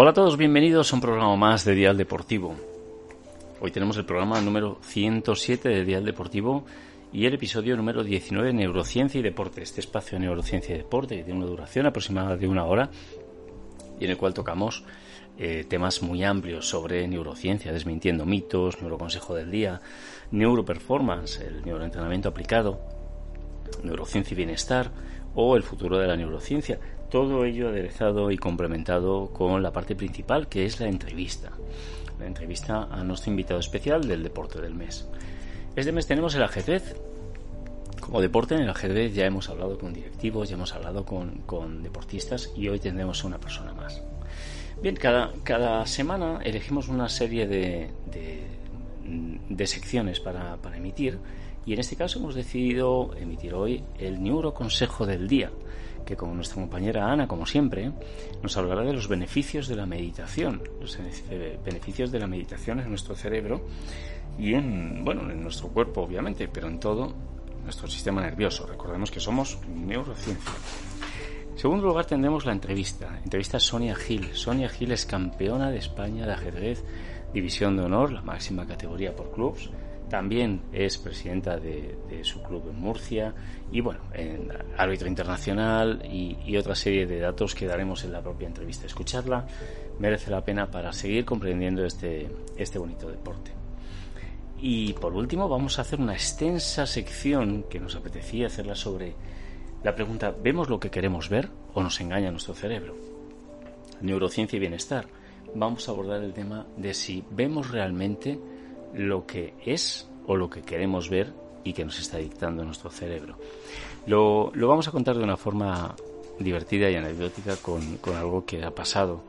Hola a todos, bienvenidos a un programa más de Dial Deportivo. Hoy tenemos el programa número 107 de Dial Deportivo y el episodio número 19 Neurociencia y Deporte. Este espacio de neurociencia y deporte tiene una duración aproximada de una hora y en el cual tocamos eh, temas muy amplios sobre neurociencia, desmintiendo mitos, neuroconsejo del día, neuroperformance, el neuroentrenamiento aplicado, neurociencia y bienestar o el futuro de la neurociencia. Todo ello aderezado y complementado con la parte principal que es la entrevista. La entrevista a nuestro invitado especial del deporte del mes. Este mes tenemos el ajedrez. Como deporte en el ajedrez ya hemos hablado con directivos, ya hemos hablado con, deportistas y hoy tendremos una persona más. Bien, cada, cada semana elegimos una serie de, de, secciones para, para emitir y en este caso hemos decidido emitir hoy el neuroconsejo del día que con nuestra compañera Ana, como siempre, nos hablará de los beneficios de la meditación, los beneficios de la meditación en nuestro cerebro y en, bueno, en nuestro cuerpo, obviamente, pero en todo nuestro sistema nervioso. Recordemos que somos neurociencia. En segundo lugar tendremos la entrevista. Entrevista a Sonia Gil. Sonia Gil es campeona de España de ajedrez, división de honor, la máxima categoría por clubs también es presidenta de, su club en Murcia y bueno, en árbitro internacional y, otra serie de datos que daremos en la propia entrevista. Escucharla merece la pena para seguir comprendiendo este, este bonito deporte. Y por último vamos a hacer una extensa sección que nos apetecía hacerla sobre la pregunta, ¿vemos lo que queremos ver o nos engaña nuestro cerebro? Neurociencia y bienestar. Vamos a abordar el tema de si vemos realmente lo que es o lo que queremos ver y que nos está dictando nuestro cerebro. Lo, lo vamos a contar de una forma divertida y anecdótica con, con algo que ha pasado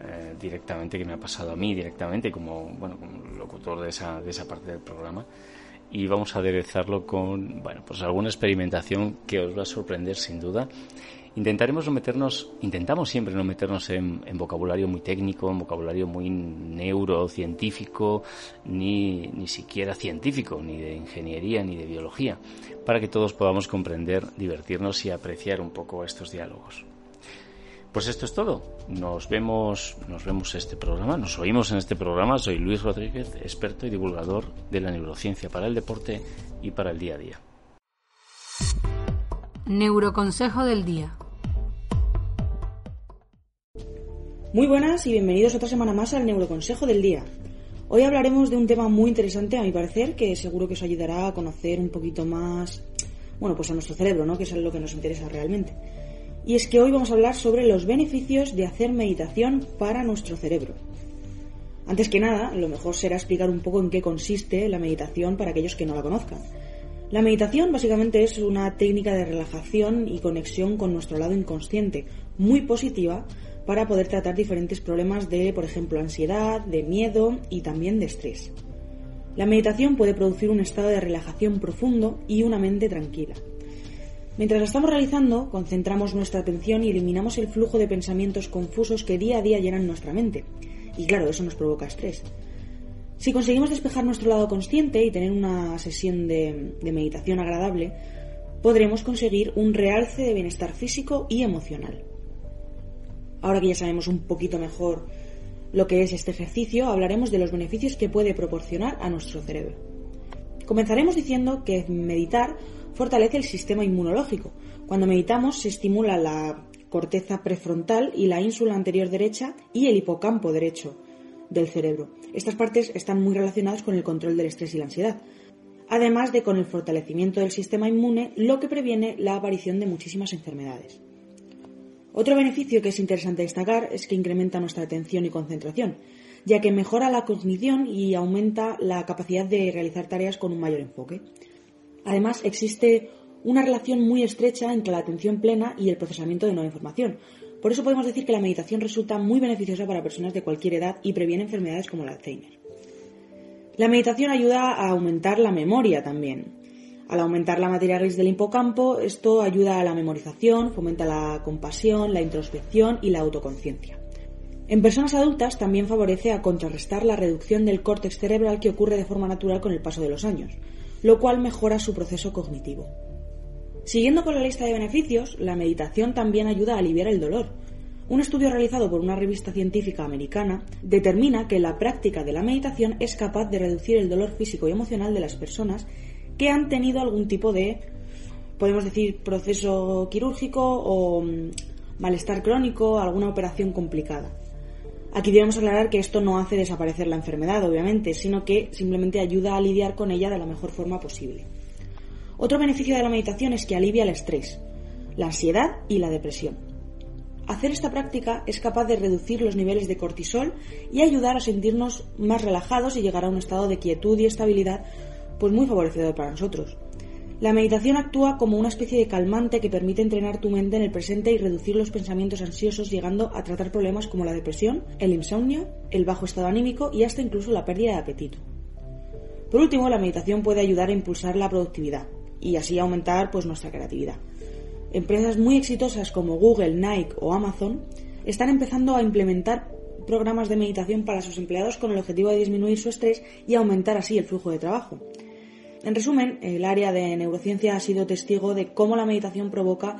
eh, directamente, que me ha pasado a mí directamente como, bueno, como locutor de esa, de esa parte del programa. Y vamos a aderezarlo con, bueno, pues alguna experimentación que os va a sorprender sin duda Intentaremos no meternos, intentamos siempre no meternos en, vocabulario muy técnico, en vocabulario muy neurocientífico, ni, ni siquiera científico, ni de ingeniería, ni de biología, para que todos podamos comprender, divertirnos y apreciar un poco estos diálogos. Pues esto es todo. Nos vemos, nos vemos este programa, nos oímos en este programa. Soy Luis Rodríguez, experto y divulgador de la neurociencia para el deporte y para el día a día. Neuroconsejo del día. Muy buenas y bienvenidos otra semana más al Neuroconsejo del Día. Hoy hablaremos de un tema muy interesante, a mi parecer, que seguro que os ayudará a conocer un poquito más, bueno, pues a nuestro cerebro, ¿no? Que es lo que nos interesa realmente. Y es que hoy vamos a hablar sobre los beneficios de hacer meditación para nuestro cerebro. Antes que nada, lo mejor será explicar un poco en qué consiste la meditación para aquellos que no la conozcan. La meditación básicamente es una técnica de relajación y conexión con nuestro lado inconsciente, muy positiva, para poder tratar diferentes problemas de, por ejemplo, ansiedad, de miedo y también de estrés. La meditación puede producir un estado de relajación profundo y una mente tranquila. Mientras la estamos realizando, concentramos nuestra atención y eliminamos el flujo de pensamientos confusos que día a día llenan nuestra mente. Y claro, eso nos provoca estrés. Si conseguimos despejar nuestro lado consciente y tener una sesión de, de meditación agradable, podremos conseguir un realce de bienestar físico y emocional. Ahora que ya sabemos un poquito mejor lo que es este ejercicio, hablaremos de los beneficios que puede proporcionar a nuestro cerebro. Comenzaremos diciendo que meditar fortalece el sistema inmunológico. Cuando meditamos se estimula la corteza prefrontal y la ínsula anterior derecha y el hipocampo derecho del cerebro. Estas partes están muy relacionadas con el control del estrés y la ansiedad, además de con el fortalecimiento del sistema inmune, lo que previene la aparición de muchísimas enfermedades. Otro beneficio que es interesante destacar es que incrementa nuestra atención y concentración, ya que mejora la cognición y aumenta la capacidad de realizar tareas con un mayor enfoque. Además, existe una relación muy estrecha entre la atención plena y el procesamiento de nueva información. Por eso podemos decir que la meditación resulta muy beneficiosa para personas de cualquier edad y previene enfermedades como el Alzheimer. La meditación ayuda a aumentar la memoria también. Al aumentar la materia gris del hipocampo, esto ayuda a la memorización, fomenta la compasión, la introspección y la autoconciencia. En personas adultas también favorece a contrarrestar la reducción del córtex cerebral que ocurre de forma natural con el paso de los años, lo cual mejora su proceso cognitivo. Siguiendo con la lista de beneficios, la meditación también ayuda a aliviar el dolor. Un estudio realizado por una revista científica americana determina que la práctica de la meditación es capaz de reducir el dolor físico y emocional de las personas que han tenido algún tipo de, podemos decir, proceso quirúrgico o mm, malestar crónico, alguna operación complicada. Aquí debemos aclarar que esto no hace desaparecer la enfermedad, obviamente, sino que simplemente ayuda a lidiar con ella de la mejor forma posible. Otro beneficio de la meditación es que alivia el estrés, la ansiedad y la depresión. Hacer esta práctica es capaz de reducir los niveles de cortisol y ayudar a sentirnos más relajados y llegar a un estado de quietud y estabilidad pues muy favorecedor para nosotros. La meditación actúa como una especie de calmante que permite entrenar tu mente en el presente y reducir los pensamientos ansiosos llegando a tratar problemas como la depresión, el insomnio, el bajo estado anímico y hasta incluso la pérdida de apetito. Por último, la meditación puede ayudar a impulsar la productividad y así aumentar pues, nuestra creatividad. Empresas muy exitosas como Google, Nike o Amazon están empezando a implementar programas de meditación para sus empleados con el objetivo de disminuir su estrés y aumentar así el flujo de trabajo. En resumen, el área de neurociencia ha sido testigo de cómo la meditación provoca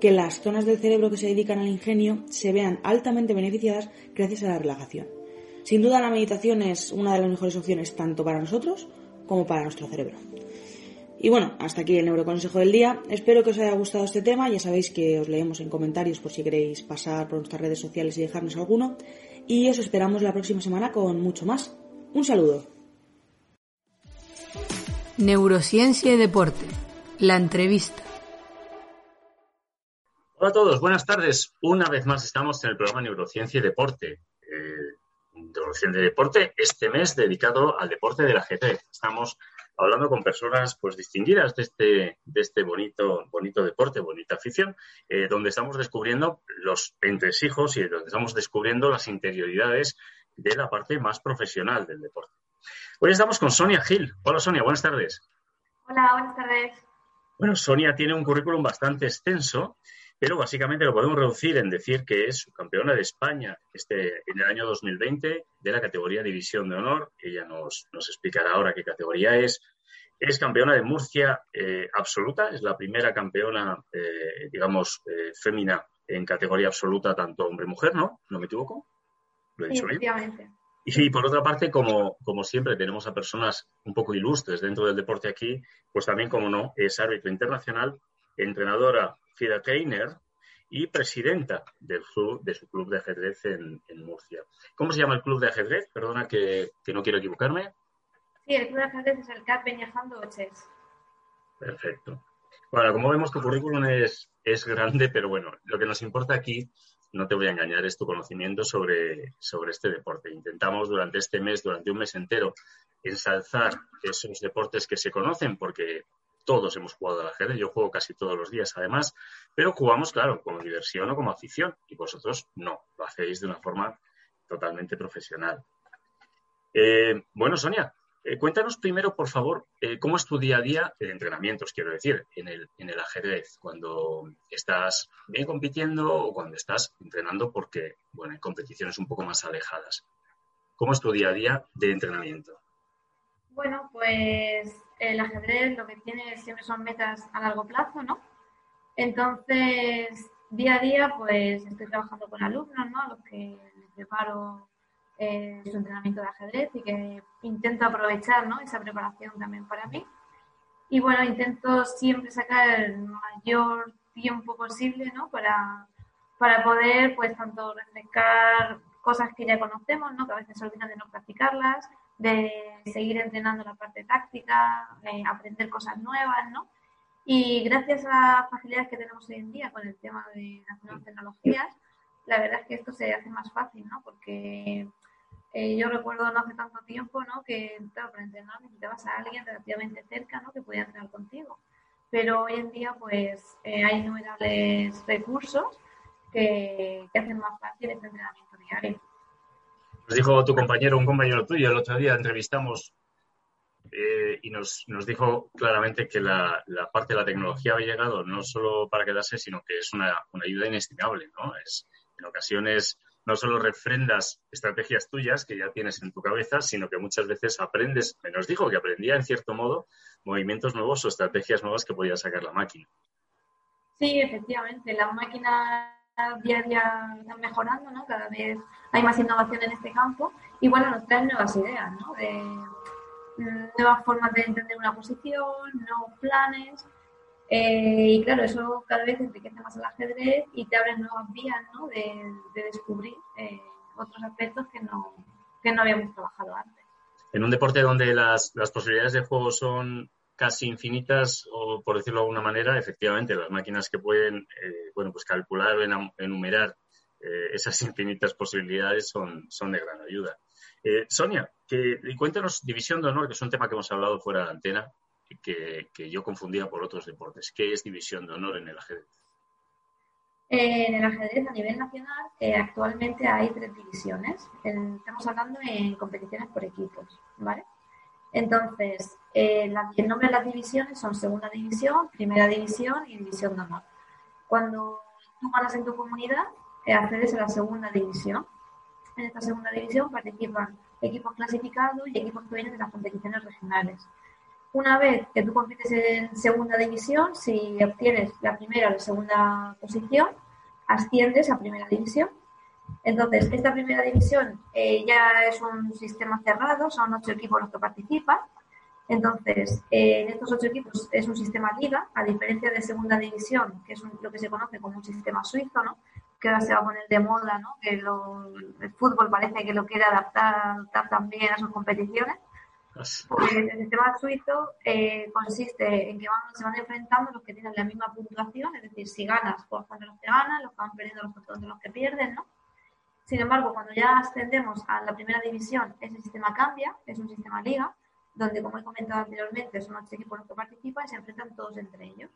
que las zonas del cerebro que se dedican al ingenio se vean altamente beneficiadas gracias a la relajación. Sin duda la meditación es una de las mejores opciones tanto para nosotros como para nuestro cerebro. Y bueno, hasta aquí el neuroconsejo del día. Espero que os haya gustado este tema. Ya sabéis que os leemos en comentarios por si queréis pasar por nuestras redes sociales y dejarnos alguno. Y os esperamos la próxima semana con mucho más. Un saludo. Neurociencia y deporte. La entrevista. Hola a todos, buenas tardes. Una vez más estamos en el programa Neurociencia y Deporte. Eh, Neurociencia y Deporte, este mes dedicado al deporte del ajedrez. Estamos hablando con personas pues distinguidas de este, de este bonito, bonito deporte, bonita afición, eh, donde estamos descubriendo los entresijos y donde estamos descubriendo las interioridades de la parte más profesional del deporte. Hoy estamos con Sonia Gil. Hola Sonia, buenas tardes. Hola, buenas tardes. Bueno, Sonia tiene un currículum bastante extenso, pero básicamente lo podemos reducir en decir que es campeona de España este, en el año 2020 de la categoría División de Honor. Ella nos, nos explicará ahora qué categoría es. Es campeona de Murcia eh, absoluta, es la primera campeona, eh, digamos, eh, fémina en categoría absoluta, tanto hombre-mujer, ¿no? ¿No me equivoco? ¿Lo he dicho bien? Y por otra parte, como, como, siempre tenemos a personas un poco ilustres dentro del deporte aquí, pues también, como no, es árbitro internacional, entrenadora Fida Keiner y presidenta del club, de su club de ajedrez en, Murcia. ¿Cómo se llama el club de ajedrez? Perdona que, no quiero equivocarme. Sí, el club de ajedrez es el CAT Peñajando Oches. Perfecto. Bueno, como vemos, tu currículum es, es grande, pero bueno, lo que nos importa aquí, no te voy a engañar, es tu conocimiento sobre, sobre este deporte. Intentamos durante este mes, durante un mes entero, ensalzar esos deportes que se conocen, porque todos hemos jugado al ajedrez, yo juego casi todos los días además, pero jugamos, claro, como diversión o como afición, y vosotros no, lo hacéis de una forma totalmente profesional. Eh, bueno, Sonia, eh, cuéntanos primero, por favor, eh, cómo es tu día a día de entrenamientos, quiero decir, en el, en el ajedrez, cuando estás bien compitiendo o cuando estás entrenando porque, bueno, hay competiciones un poco más alejadas. ¿Cómo es tu día a día de entrenamiento? Bueno, pues el ajedrez lo que tiene siempre son metas a largo plazo, ¿no? Entonces, día a día, pues estoy trabajando con alumnos, ¿no? Los que les preparo eh, su entrenamiento de ajedrez y que intento aprovechar, ¿no? Esa preparación también para mí. Y bueno, intento siempre sacar el mayor tiempo posible, ¿no? Para, para poder, pues, tanto refrescar cosas que ya conocemos, ¿no? Que a veces se olvidan de no practicarlas, de seguir entrenando la parte táctica, de aprender cosas nuevas, ¿no? Y gracias a las facilidades que tenemos hoy en día con el tema de las nuevas tecnologías, la verdad es que esto se hace más fácil, ¿no? Porque eh, yo recuerdo no hace tanto tiempo, ¿no? Que, claro, para entrenar necesitabas a alguien relativamente cerca, ¿no? Que pudiera entrenar contigo. Pero hoy en día, pues, eh, hay innumerables recursos que, que, hacen más fácil este entrenamiento diario. Nos dijo tu compañero, un compañero tuyo, el otro día entrevistamos eh, y nos, nos, dijo claramente que la, la, parte de la tecnología ha llegado no solo para quedarse, sino que es una, una ayuda inestimable, ¿no? Es, en ocasiones no solo refrendas estrategias tuyas que ya tienes en tu cabeza, sino que muchas veces aprendes, me nos dijo que aprendía en cierto modo movimientos nuevos o estrategias nuevas que podía sacar la máquina. Sí, efectivamente, las máquinas día a día están mejorando, ¿no? Cada vez hay más innovación en este campo y bueno, nos traen nuevas ideas, ¿no? De, mm, nuevas formas de entender una posición, nuevos planes eh, y claro, eso cada vez enriquece más el ajedrez y te abre nuevas vías ¿no? de, descubrir eh, otros aspectos que no, que no habíamos trabajado antes. En un deporte donde las, las posibilidades de juego son casi infinitas, o por decirlo de alguna manera, efectivamente, las máquinas que pueden eh, bueno, pues calcular o enumerar esas infinitas posibilidades son, son de gran ayuda. Sonia, que, cuéntanos División de Honor, que es un tema que hemos hablado fuera de antena, que, yo confundía por otros deportes. ¿Qué es división de honor en el ajedrez? En el ajedrez a nivel nacional eh, actualmente hay tres divisiones. estamos hablando en competiciones por equipos, ¿vale? Entonces, eh, el nombre de las divisiones son segunda división, primera división y división de honor. Cuando tú ganas en tu comunidad, eh, accedes a la segunda división. En esta segunda división participan equipos clasificados y equipos que vienen de las competiciones regionales. Una vez que tú compites en segunda división, si obtienes la primera o la segunda posición, asciendes a primera división. Entonces, esta primera división eh, ya es un sistema cerrado, son ocho equipos los que participan. Entonces, eh, en estos ocho equipos es un sistema liga, a diferencia de segunda división, que es lo que se conoce como un sistema suizo, ¿no? que ahora se va a poner de moda, ¿no? que el fútbol parece que lo quiere adaptar, adaptar también a sus competiciones. Pues el sistema suizo eh, consiste en que van, se van enfrentando los que tienen la misma puntuación, es decir, si ganas, pues contra los que ganan, los que van perdiendo, los contra los que pierden, ¿no? Sin embargo, cuando ya ascendemos a la primera división, ese sistema cambia, es un sistema liga, donde, como he comentado anteriormente, son ocho equipos los que participan y se enfrentan todos entre ellos.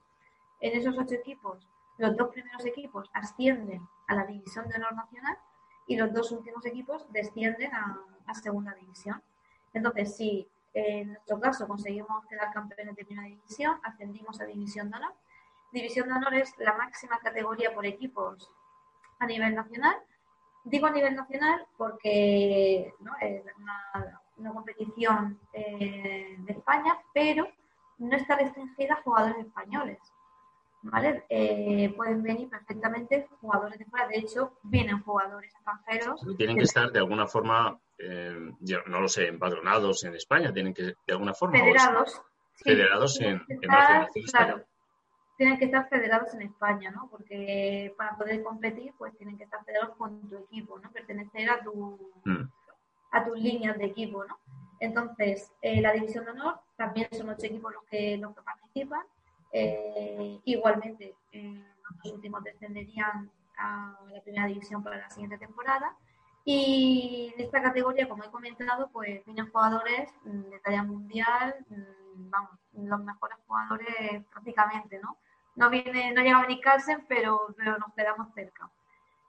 En esos ocho equipos, los dos primeros equipos ascienden a la división de honor nacional y los dos últimos equipos descienden a, a segunda división. Entonces, si en nuestro caso conseguimos quedar campeones de primera división, ascendimos a División de Honor. División de Honor es la máxima categoría por equipos a nivel nacional. Digo a nivel nacional porque es una, competición eh, de España, pero no está restringida a jugadores españoles. ¿Vale? Eh, pueden venir perfectamente jugadores de fuera. De hecho, vienen jugadores extranjeros. Tienen que estar de alguna forma, eh, no lo sé, empadronados en España, tienen que de alguna forma. Federados. federados en, Claro, tienen que estar federados en España, ¿no? Porque para poder competir, pues tienen que estar federados con tu equipo, ¿no? Pertenecer a tu mm. a tus líneas de equipo, ¿no? Entonces, eh, la división de honor también son ocho equipos los que los que participan eh, igualmente, eh, los últimos descenderían a la primera división para la siguiente temporada. Y en esta categoría, como he comentado, pues vienen jugadores mm, de talla mundial, mm, vamos, los mejores jugadores prácticamente, ¿no? No viene, no llega a venir Carlsen, pero, pero nos quedamos cerca.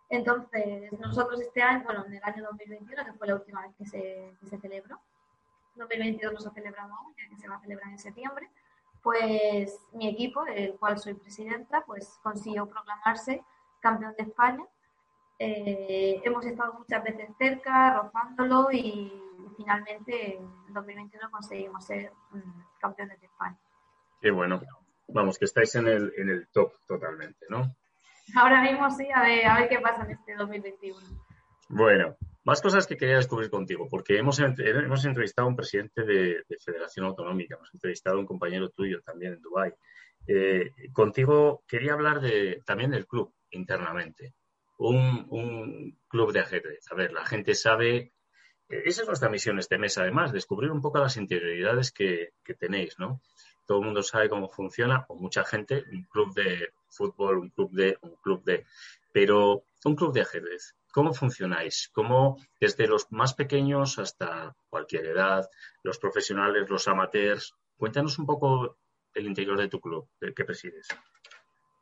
Entonces, nosotros este año, bueno, en el año 2021, que fue la última vez que se, que se celebró, 2022 no se celebramos ya que se va a celebrar en septiembre, pues mi equipo, del cual soy presidenta, pues consiguió proclamarse campeón de España. Eh, hemos estado muchas veces cerca, rozándolo y, finalmente en 2021 conseguimos ser mm, campeones de España. Qué bueno. Vamos, que estáis en el, en el top totalmente, ¿no? Ahora mismo sí, a ver, a ver qué pasa en este 2021. Bueno, más cosas que quería descubrir contigo, porque hemos, hemos entrevistado a un presidente de, Federación Autonómica, hemos entrevistado a un compañero tuyo también en Dubái. Eh, contigo quería hablar de, también del club internamente. Un, club de ajedrez. A ver, la gente sabe, eh, esa es nuestra misión este mes, además, descubrir un poco las interioridades que, tenéis, ¿no? todo el mundo sabe cómo funciona, o mucha gente, un club de fútbol, un club de, un club de, pero un club de ajedrez. ¿Cómo funcionáis? ¿Cómo desde los más pequeños hasta cualquier edad, los profesionales, los amateurs? Cuéntanos un poco el interior de tu club, el que presides.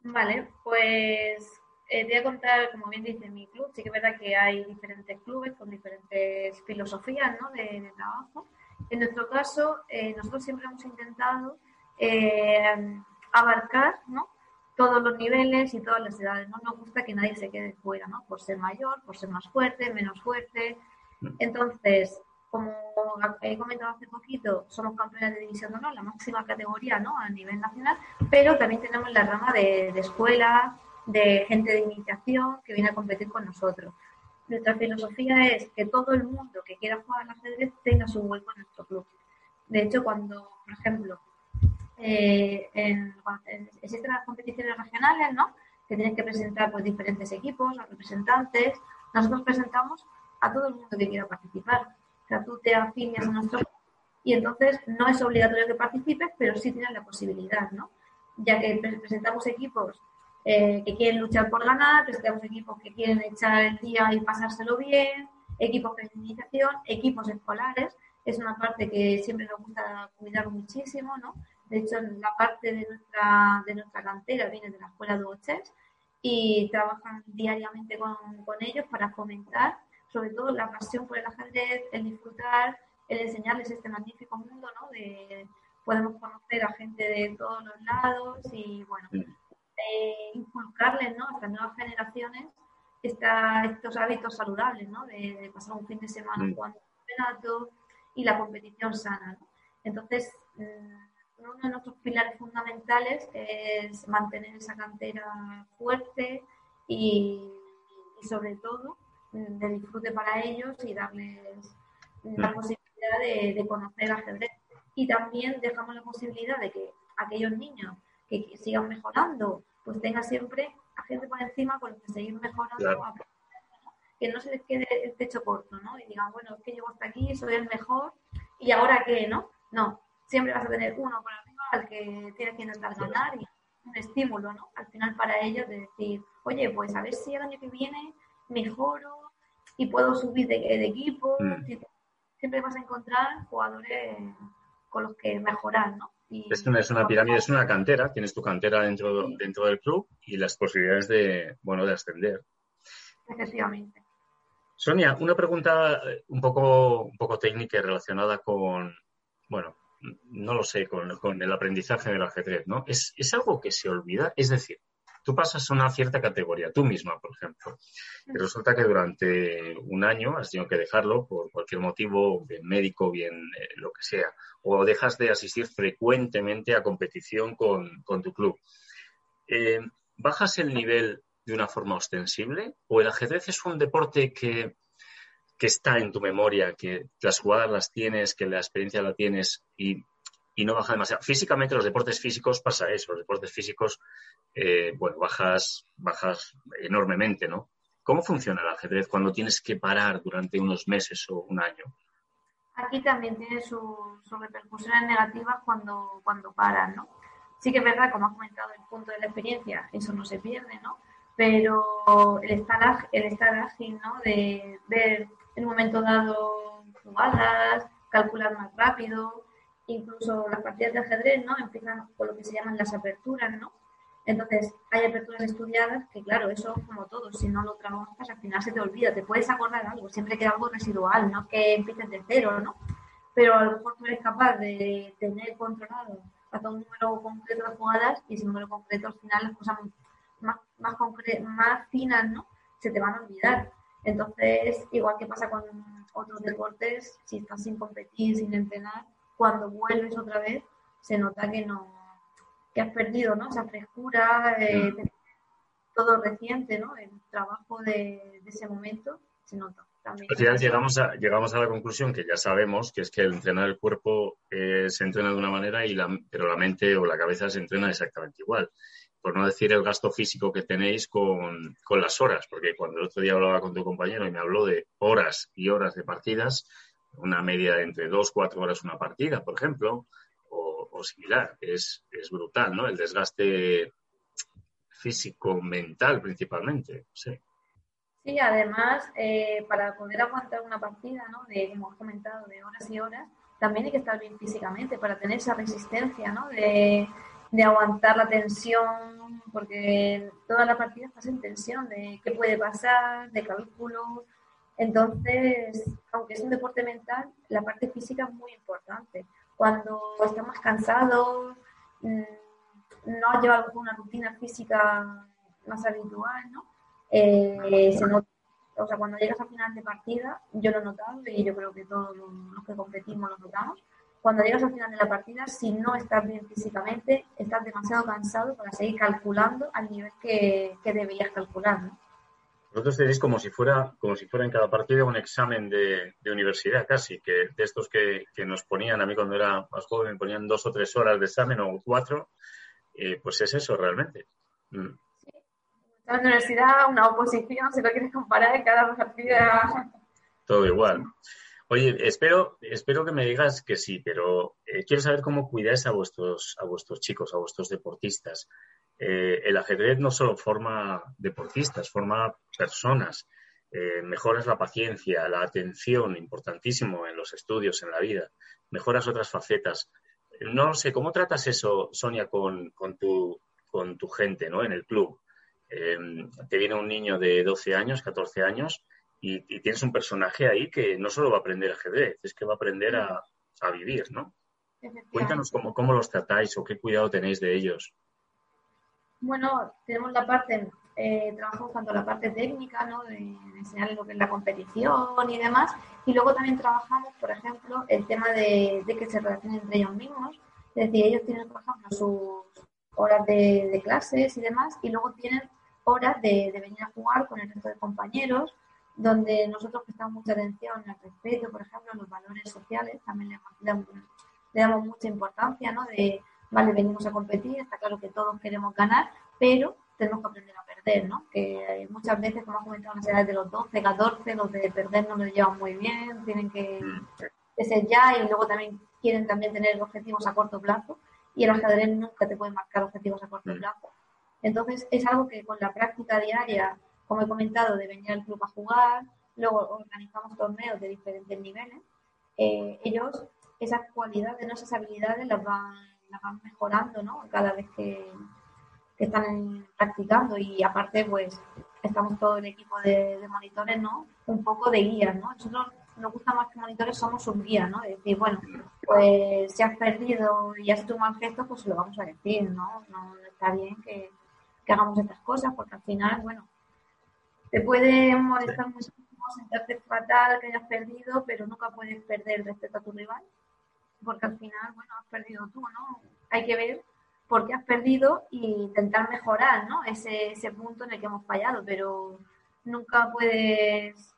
Vale, pues eh, te voy a contar, como bien dice mi club, sí que es verdad que hay diferentes clubes con diferentes filosofías ¿no? de, trabajo. En nuestro caso, eh, nosotros siempre hemos intentado eh, abarcar ¿no? Todos los niveles y todas las edades. No nos gusta que nadie se quede fuera, ¿no? por ser mayor, por ser más fuerte, menos fuerte. Entonces, como he comentado hace poquito, somos campeones de división de honor, la máxima categoría ¿no? a nivel nacional, pero también tenemos la rama de, de escuela, de gente de iniciación que viene a competir con nosotros. Nuestra filosofía es que todo el mundo que quiera jugar al ajedrez tenga su hueco en nuestro club. De hecho, cuando, por ejemplo, eh, existen las competiciones regionales, ¿no? Que tienes que presentar pues, diferentes equipos, a representantes. Nosotros presentamos a todo el mundo que quiera participar. O sea, tú te afilias a club y entonces no es obligatorio que participes, pero sí tienes la posibilidad, ¿no? Ya que presentamos equipos eh, que quieren luchar por ganar, presentamos equipos que quieren echar el día y pasárselo bien, equipos de iniciación, equipos escolares, es una parte que siempre nos gusta cuidar muchísimo, ¿no? De hecho, la parte de nuestra, de nuestra cantera viene de la escuela de Boches y trabajan diariamente con, con ellos para fomentar sobre todo la pasión por el ajedrez, el disfrutar, el enseñarles este magnífico mundo, ¿no? De, podemos conocer a gente de todos los lados y, bueno, eh, inculcarles ¿no? a estas nuevas generaciones estos hábitos saludables, ¿no? De, pasar un fin de semana jugando un campeonato y la competición sana. ¿no? Entonces, mm, uno de nuestros pilares fundamentales es mantener esa cantera fuerte y, sobre todo mm, de disfrute para ellos y darles la posibilidad de, de conocer ajedrez. Y también dejamos la posibilidad de que aquellos niños que sigan mejorando pues tenga siempre a gente por encima con los que seguir mejorando, que no se les quede el techo corto, ¿no? Y digan, bueno, es que llego hasta aquí, soy el mejor, y ahora qué, ¿no? No, siempre vas a tener uno por arriba al que tienes que intentar ganar y un estímulo, ¿no? Al final para ellos de decir, oye, pues a ver si el año que viene mejoro y puedo subir de, equipo. Mm. Siempre vas a encontrar jugadores con los que mejorar, ¿no? es una, es una pirámide, es una cantera, tienes tu cantera dentro, dentro del club y las posibilidades de, bueno, de ascender. Efectivamente. Sonia, una pregunta eh, un poco, un poco técnica y relacionada con, bueno, no lo sé, con, con el aprendizaje del ajedrez, ¿no? ¿Es, ¿Es algo que se olvida? Es decir, tú pasas a una cierta categoría, tú misma, por ejemplo, y resulta que durante un año has tenido que dejarlo por cualquier motivo, bien médico, bien eh, lo que sea, o dejas de asistir frecuentemente a competición con, tu club. Eh, ¿Bajas el nivel de una forma ostensible o el ajedrez es un deporte que, que está en tu memoria, que las jugadas las tienes, que la experiencia la tienes y y no baja demasiado. Físicamente, los deportes físicos pasa eso. Los deportes físicos, eh, bueno, bajas, bajas enormemente, ¿no? ¿Cómo funciona el ajedrez cuando tienes que parar durante unos meses o un año? Aquí también tiene sus repercusiones negativas cuando, cuando paran, ¿no? Sí que es verdad, como has comentado, el punto de la experiencia, eso no se pierde, ¿no? Pero el estar, el estar ágil, ¿no? De ver en un momento dado jugadas, calcular más rápido, incluso las partidas de ajedrez, ¿no? Empiezan con lo que se llaman las aperturas, ¿no? Entonces, hay aperturas estudiadas que, claro, eso como todo, si no lo trabajas, al final se te olvida, te puedes acordar algo, siempre queda algo residual, no que empieces de cero, ¿no? Pero a lo mejor tú eres capaz de tener controlado hasta un número concreto de jugadas y ese número concreto al final las cosas más, más, más finas, ¿no? Se te van a olvidar. Entonces, igual que pasa con otros deportes, si estás sin competir, sin entrenar, cuando vuelves otra vez se nota que no que has perdido ¿no? esa frescura, eh, todo reciente, ¿no? el trabajo de, ese momento se nota. También. Al final llegamos a, llegamos a la conclusión que ya sabemos, que es que el entrenar el cuerpo eh, se entrena de una manera, y la, pero la mente o la cabeza se entrena exactamente igual. Por no decir el gasto físico que tenéis con, con las horas, porque cuando el otro día hablaba con tu compañero y me habló de horas y horas de partidas, una media de entre dos, cuatro horas una partida, por ejemplo, o, similar. Es, es brutal, ¿no? El desgaste físico, mental principalmente. Sí. Sí, además, eh, para poder aguantar una partida, ¿no? De, como has comentado, de horas y horas, también hay que estar bien físicamente para tener esa resistencia, ¿no? De, de aguantar la tensión, porque toda la partida estás en tensión de qué puede pasar, de cálculo. Entonces, aunque es un deporte mental, la parte física es muy importante. Cuando estamos cansados, mm, no has llevado una rutina física más habitual, ¿no? Eh, se nota, o sea, cuando llegas al final de partida, yo lo he notado y yo creo que todos los que competimos lo notamos, cuando llegas al final de la partida, si no estás bien físicamente, estás demasiado cansado para seguir calculando al nivel que, que deberías calcular, ¿no? Vosotros tenéis como si fuera, como si fuera en cada partida un examen de, de universidad casi, que de estos que, que, nos ponían, a mí cuando era más joven me ponían dos o tres horas de examen o cuatro, eh, pues es eso realmente. Mm. Sí. La universidad, una oposición, si lo quieres comparar en cada partida. Todo igual. Oye, espero, espero que me digas que sí, pero eh, quiero saber cómo cuidáis a vuestros, a vuestros chicos, a vuestros deportistas. Eh, el ajedrez no solo forma deportistas, forma personas. Eh, mejoras la paciencia, la atención, importantísimo en los estudios, en la vida. Mejoras otras facetas. No sé, ¿cómo tratas eso, Sonia, con, con, tu, con tu gente ¿no? en el club? Te viene un niño de 12 años, 14 años, y, y, tienes un personaje ahí que no solo va a aprender ajedrez, es que va a aprender a, a vivir, ¿no? Cuéntanos cómo, cómo los tratáis o qué cuidado tenéis de ellos. Bueno, tenemos la parte, eh, trabajamos tanto la parte técnica, ¿no? De, de, enseñarles lo que es la competición y demás, y luego también trabajamos, por ejemplo, el tema de, de que se relacionen entre ellos mismos, es decir, ellos tienen, por ejemplo, sus horas de, de clases y demás, y luego tienen horas de, de, venir a jugar con el resto de compañeros, donde nosotros prestamos mucha atención al respeto, por ejemplo, los valores sociales, también le, damos mucha importancia, ¿no? De, vale, venimos a competir, está claro que todos queremos ganar, pero tenemos que aprender a perder, ¿no? Que muchas veces, como has comentado, las edades de los 12, 14, los de perder no lo llevan muy bien, tienen que, que ser ya y luego también quieren también tener objetivos a corto plazo y el ajedrez nunca te puede marcar objetivos a corto plazo. Entonces, es algo que con la práctica diaria, como he comentado, de venir al club a jugar, luego organizamos torneos de diferentes niveles, eh, ellos esas cualidades, ¿no? esas habilidades las van, las van mejorando ¿no? cada vez que, que, están practicando y aparte pues estamos todo el equipo de, de, monitores ¿no? un poco de guías. ¿no? Nosotros nos gusta más que monitores, somos un guía, ¿no? Es decir, bueno, pues si has perdido y has hecho un mal gesto, pues lo vamos a decir, ¿no? No, está bien que, que hagamos estas cosas porque al final, bueno, te puede molestar muchísimo, sentarte fatal que hayas perdido, pero nunca puedes perder respecto a tu rival porque al final, bueno, has perdido tú, ¿no? Hay que ver por qué has perdido e intentar mejorar, ¿no? Ese, ese punto en el que hemos fallado, pero nunca puedes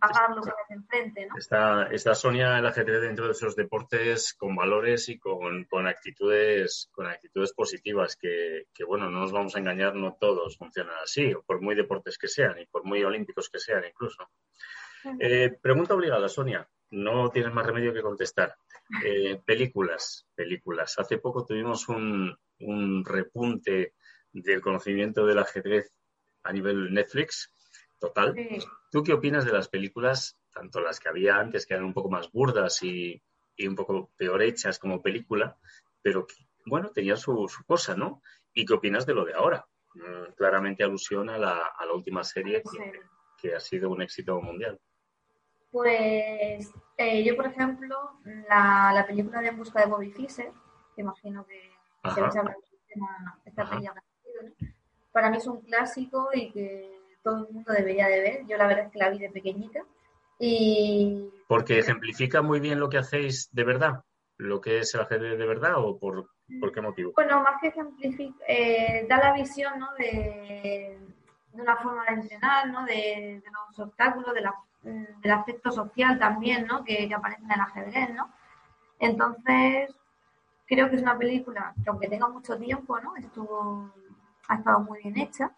pagar lo que ves enfrente, ¿no? Está, está Sonia el ajedrez dentro de esos deportes con valores y con, con actitudes con actitudes positivas que, que, bueno, no nos vamos a engañar, no todos funcionan así, por muy deportes que sean y por muy olímpicos que sean incluso. Eh, pregunta obligada, Sonia. No tienes más remedio que contestar. Eh, películas, películas. Hace poco tuvimos un, un, repunte del conocimiento del ajedrez a nivel Netflix, total. Sí. ¿Tú qué opinas de las películas, tanto las que había antes, que eran un poco más burdas y, y un poco peor hechas como película, pero que, bueno, tenían su, su, cosa, ¿no? ¿Y qué opinas de lo de ahora? Mm, claramente alusión a la, a la última serie que, sí. que ha sido un éxito mundial. Pues eh, yo, por ejemplo, la, la, película de En busca de Bobby Fischer, que imagino que se va a hablar del tema, esta película, ¿no? para mí es un clásico y que todo el mundo debería de ver. Yo la verdad es que la vi de pequeñita. Y... Porque ejemplifica muy bien lo que hacéis de verdad, lo que es el ajedrez de verdad o por, por qué motivo. Bueno, más que ejemplifica, eh, da la visión ¿no? de, de, una forma de entrenar, ¿no? de, de los obstáculos, de la del aspecto social también, ¿no? Que, que, aparece en el ajedrez, ¿no? Entonces, creo que es una película que aunque tenga mucho tiempo, ¿no? Estuvo, ha estado muy bien hecha.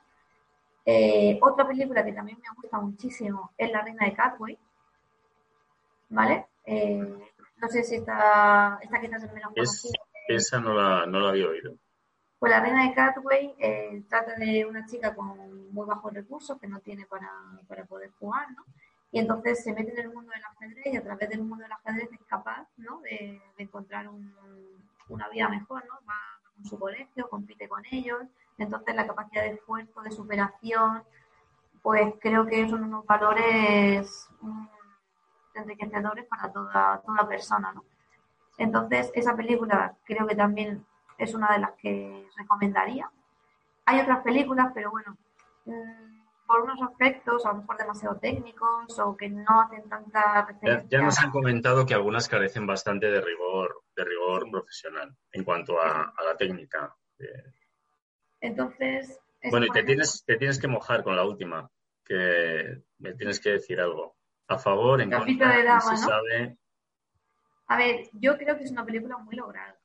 Eh, otra película que también me gusta muchísimo es La Reina de Catway, ¿vale? Eh, no sé si esta, esta quizás es menos conocida. esa no la, no la había oído. Pues la reina de Catway eh, trata de una chica con muy bajos recursos que no tiene para, para, poder jugar, ¿no? Y entonces se mete en el mundo del ajedrez y a través del mundo del ajedrez es capaz, ¿no? De, de encontrar un, una vida mejor, ¿no? Va con su colegio, compite con ellos, entonces la capacidad de esfuerzo, de superación, pues creo que son unos valores mm, enriquecedores para toda, toda persona, ¿no? Entonces, esa película creo que también es una de las que recomendaría. Hay otras películas, pero bueno, mm, por unos aspectos, a lo mejor demasiado técnicos o que no hacen tanta referencia. Ya, nos han comentado que algunas carecen bastante de rigor, de rigor profesional en cuanto a, la técnica. Entonces. Bueno, y te tienes, te tienes que mojar con la última, que me tienes que decir algo. A favor, en contra, de dama, sabe... A ver, yo creo que es una película muy lograda,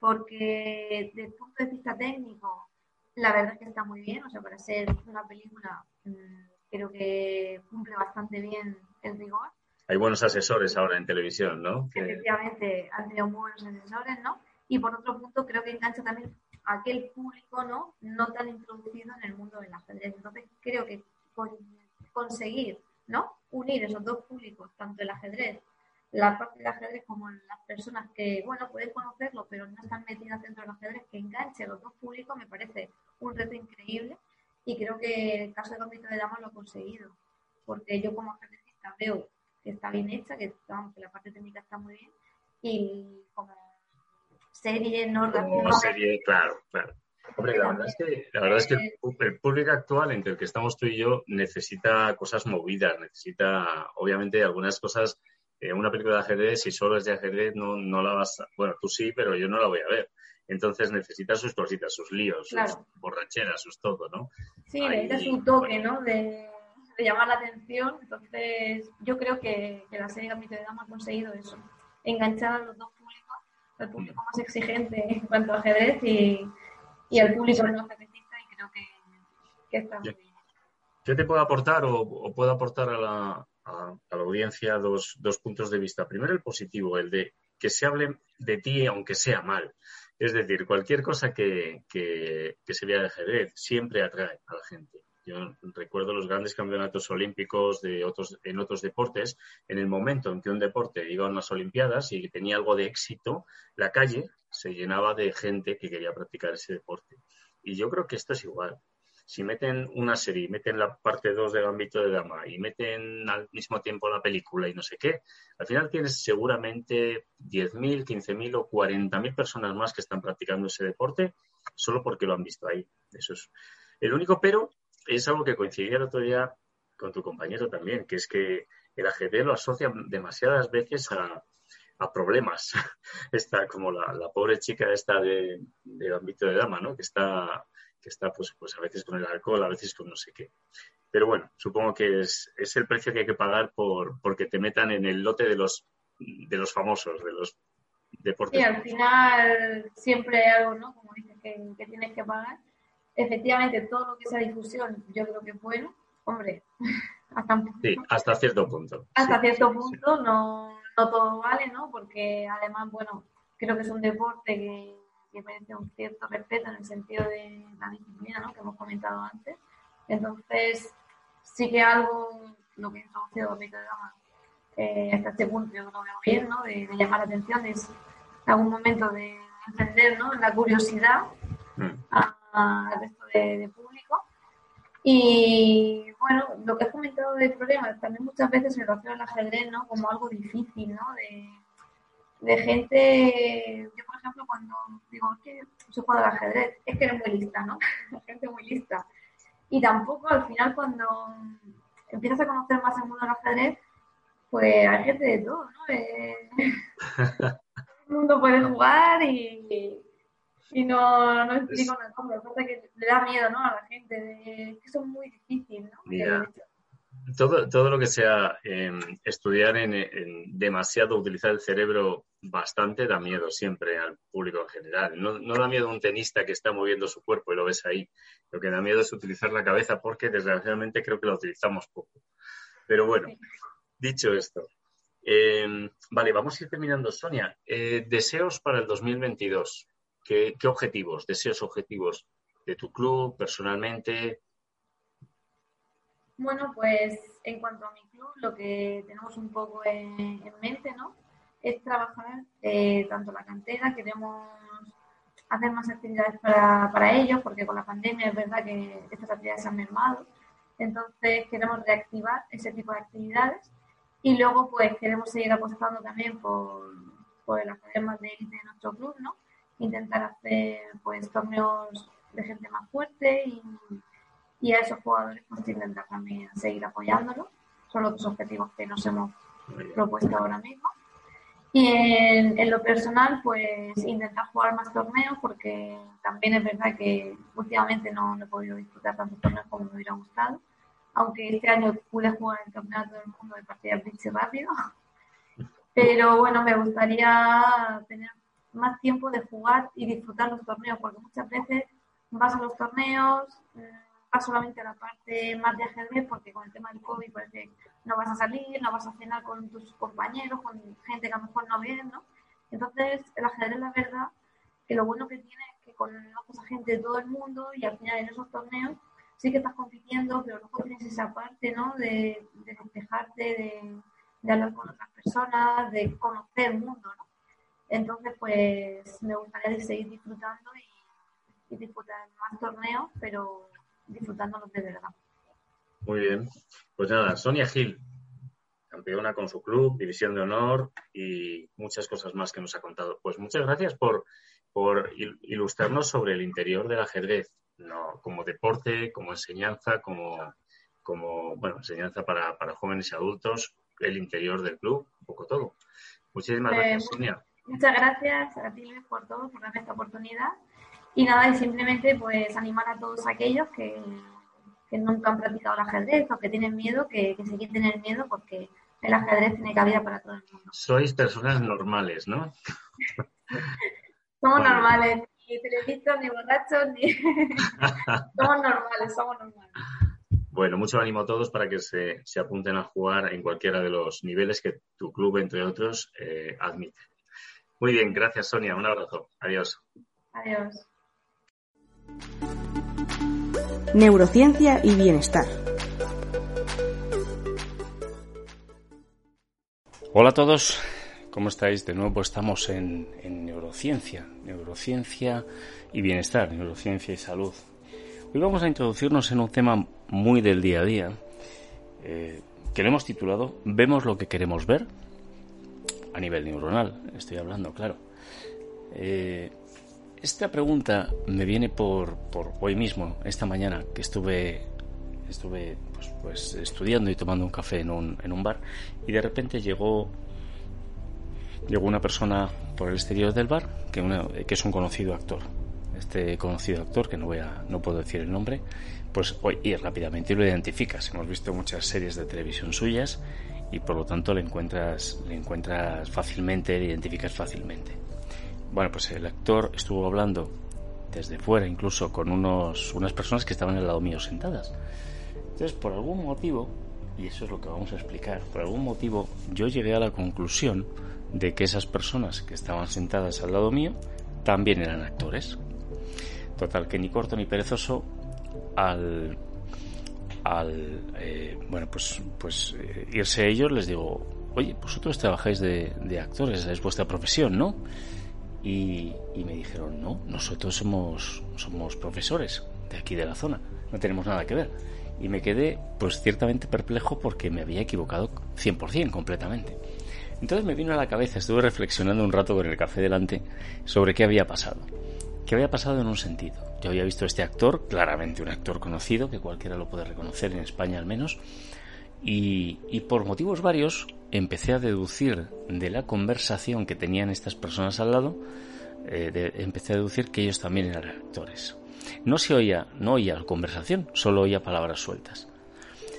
porque desde el punto de vista técnico, la verdad es que está muy bien, o sea, para ser una película mm, creo que cumple bastante bien el rigor. Hay buenos asesores ahora en televisión, ¿no? Efectivamente, han tenido muy buenos asesores, ¿no? Y por otro punto, creo que engancha también aquel público, ¿no? No tan introducido en el mundo del ajedrez. Entonces, creo que conseguir, ¿no? Unir esos dos públicos, tanto el ajedrez, la parte del ajedrez como las personas que, bueno, pueden conocerlo, pero no están metidas dentro del ajedrez, que enganche a los dos públicos, me parece un reto increíble y creo que el caso de Gambito de Damas lo ha conseguido, porque yo como ajedrecista veo que está bien hecha, que, que la parte técnica está muy bien y como serie, ¿no? Como serie, claro, claro. Hombre, la verdad es que, la verdad es que el, público actual entre el que estamos tú y yo necesita cosas movidas, necesita, obviamente, algunas cosas. Eh, una película de ajedrez, si solo es de ajedrez, no, no la vas a. Bueno, tú sí, pero yo no la voy a ver. Entonces necesita sus cositas, sus líos, sus borracheras, sus todo, ¿no? Sí, necesita su toque, ¿no? De, llamar la atención. Entonces, yo creo que, que la serie Gambito de Dama ha conseguido eso, enganchar a los dos el público más exigente en cuanto a ajedrez y, y el público no ajedrecista y creo que, que está muy bien. ¿Qué te puedo aportar o, puedo aportar a la, a, la audiencia dos, dos, puntos de vista? Primero el positivo, el de que se hable de ti aunque sea mal. Es decir, cualquier cosa que, que, que se vea de ajedrez siempre atrae a la gente. Yo recuerdo los grandes campeonatos olímpicos de otros, en otros deportes. En el momento en que un deporte iba a unas Olimpiadas y tenía algo de éxito, la calle se llenaba de gente que quería practicar ese deporte. Y yo creo que esto es igual. Si meten una serie, meten la parte 2 del ámbito de dama y meten al mismo tiempo la película y no sé qué, al final tienes seguramente 10.000, 15.000 o 40.000 personas más que están practicando ese deporte solo porque lo han visto ahí. Eso es. El único pero es algo que coincidía el otro día con tu compañero también, que es que el ajedrez lo asocia demasiadas veces a, problemas. Está como la, pobre chica esta de, ámbito de dama, ¿no? Que está, que está pues, pues a veces con el alcohol, a veces con no sé qué. Pero bueno, supongo que es, es el precio que hay que pagar por porque te metan en el lote de los de los famosos, de los deportes. Y al final siempre hay algo, ¿no? Como dices, que tienes que pagar efectivamente todo lo que sea difusión yo creo que es bueno. Hombre, hasta Sí, hasta cierto punto. Hasta cierto punto no, no todo vale, ¿no? Porque además, bueno, creo que es un deporte que, merece un cierto respeto en el sentido de la disciplina, ¿no? Que hemos comentado antes. Entonces, sí que algo, lo que he introducido de Gama, eh, hasta este punto yo lo veo bien, ¿no? De, llamar la atención, es algún momento de entender, ¿no? La curiosidad mm. a, al resto de, público. Y bueno, lo que has comentado del problema, también muchas veces se relaciona al ajedrez, ¿no? Como algo difícil, ¿no? De, de gente, yo por ejemplo cuando digo que se juega al ajedrez, es que eres muy lista, ¿no? gente muy lista. Y tampoco al final cuando empiezas a conocer más el mundo del ajedrez, pues hay gente de todo, ¿no? Eh, todo el mundo puede jugar y, y no, no explico una cosa, cosa que le da miedo ¿no? a la gente, de que son muy difíciles, ¿no? Mira, todo, todo lo que sea em, estudiar en, demasiado, utilizar el cerebro bastante, da miedo siempre al público en general. No, no da miedo un tenista que está moviendo su cuerpo y lo ves ahí. Lo que da miedo es utilizar la cabeza porque desgraciadamente creo que la utilizamos poco. Pero bueno, dicho esto, Em, vale, vamos a ir terminando, Sonia. Eh, deseos para el 2022. ¿Qué, ¿Qué, objetivos, deseos, objetivos de tu club, personalmente? Bueno, pues en cuanto a mi club, lo que tenemos un poco en, mente, ¿no? Es trabajar eh, tanto la cantera, queremos hacer más actividades para, para ellos, porque con la pandemia es verdad que estas actividades se han mermado. Entonces queremos reactivar ese tipo de actividades y luego, pues queremos seguir apostando también por, por hacer más de élite de nuestro club, ¿no? Intentar hacer, pues, torneos de gente más fuerte y, y a esos jugadores, pues, intentar también seguir apoyándolos. Son los dos objetivos que nos hemos propuesto ahora mismo. Y en, en, lo personal, pues intentar jugar más torneos porque también es verdad que últimamente no, no he podido disfrutar tantos torneos como me hubiera gustado aunque este año pude jugar el campeonato del mundo de partidas y rápido. Pero bueno, me gustaría tener más tiempo de jugar y disfrutar los torneos, porque muchas veces vas a los torneos, mm, vas solamente a la parte más de ajedrez, porque con el tema del COVID parece no vas a salir, no vas a cenar con tus compañeros, con gente que a lo mejor no ves, ¿no? Entonces, el ajedrez, la verdad, que lo bueno que tiene es que conoces a gente de todo el mundo y al final en esos torneos sí que estás compitiendo, pero luego tienes esa parte, ¿no? De, de despejarte, de, de, hablar con otras personas, de conocer el mundo, ¿no? Entonces, pues me gustaría seguir disfrutando y, y disfrutar más torneos, pero disfrutándolos de verdad. Muy bien. Pues nada, Sonia Gil, campeona con su club, división de honor y muchas cosas más que nos ha contado. Pues muchas gracias por, por ilustrarnos sobre el interior del ajedrez no, como deporte, como enseñanza, como, como bueno, enseñanza para, para jóvenes y adultos, el interior del club, un poco todo. Muchísimas pues, gracias, Sonia. Muchas gracias a ti, Luis, por todo, por darme esta oportunidad. Y nada, y simplemente pues animar a todos aquellos que, que nunca han practicado el ajedrez o que tienen miedo, que, que se quiten tener miedo porque el ajedrez tiene cabida para todo el mundo. Sois personas normales, ¿no? Somos normales ni televistos, ni borrachos, ni... somos normales, somos normales. Bueno, mucho ánimo a todos para que se, se, apunten a jugar en cualquiera de los niveles que tu club, entre otros, eh, admite. Muy bien, gracias Sonia, un abrazo. Adiós. Adiós. Neurociencia y bienestar. Hola a todos, ¿Cómo estáis? De nuevo estamos en, neurociencia, neurociencia y bienestar, neurociencia y salud. Hoy vamos a introducirnos en un tema muy del día a día, eh, que lo hemos titulado ¿Vemos lo que queremos ver? A nivel neuronal, estoy hablando, claro. Eh, esta pregunta me viene por, por, hoy mismo, esta mañana, que estuve estuve pues, pues, estudiando y tomando un café en un, en un bar y de repente llegó llegó una persona por el exterior del bar que, que es un conocido actor. Este conocido actor, que no voy a, no puedo decir el nombre, pues hoy y rápidamente lo identificas. Hemos visto muchas series de televisión suyas y por lo tanto le encuentras, le encuentras fácilmente, le identificas fácilmente. Bueno, pues el actor estuvo hablando desde fuera, incluso con unos, unas personas que estaban al lado mío sentadas. Entonces, por algún motivo, y eso es lo que vamos a explicar, por algún motivo yo llegué a la conclusión de que esas personas que estaban sentadas al lado mío también eran actores. Total, que ni corto ni perezoso al, al eh, bueno, pues, pues eh, irse ellos les digo, oye, vosotros trabajáis de, de actores, es vuestra profesión, ¿no? Y, y, me dijeron, no, nosotros somos, somos profesores de aquí de la zona, no tenemos nada que ver. Y me quedé, pues ciertamente perplejo porque me había equivocado 100% completamente. Entonces me vino a la cabeza, estuve reflexionando un rato con el café delante sobre qué había pasado. ¿Qué había pasado en un sentido? Yo había visto este actor, claramente un actor conocido, que cualquiera lo puede reconocer en España al menos, y, y por motivos varios empecé a deducir de la conversación que tenían estas personas al lado, eh, empecé a deducir que ellos también eran actores. No se oía, no oía la conversación, solo oía palabras sueltas.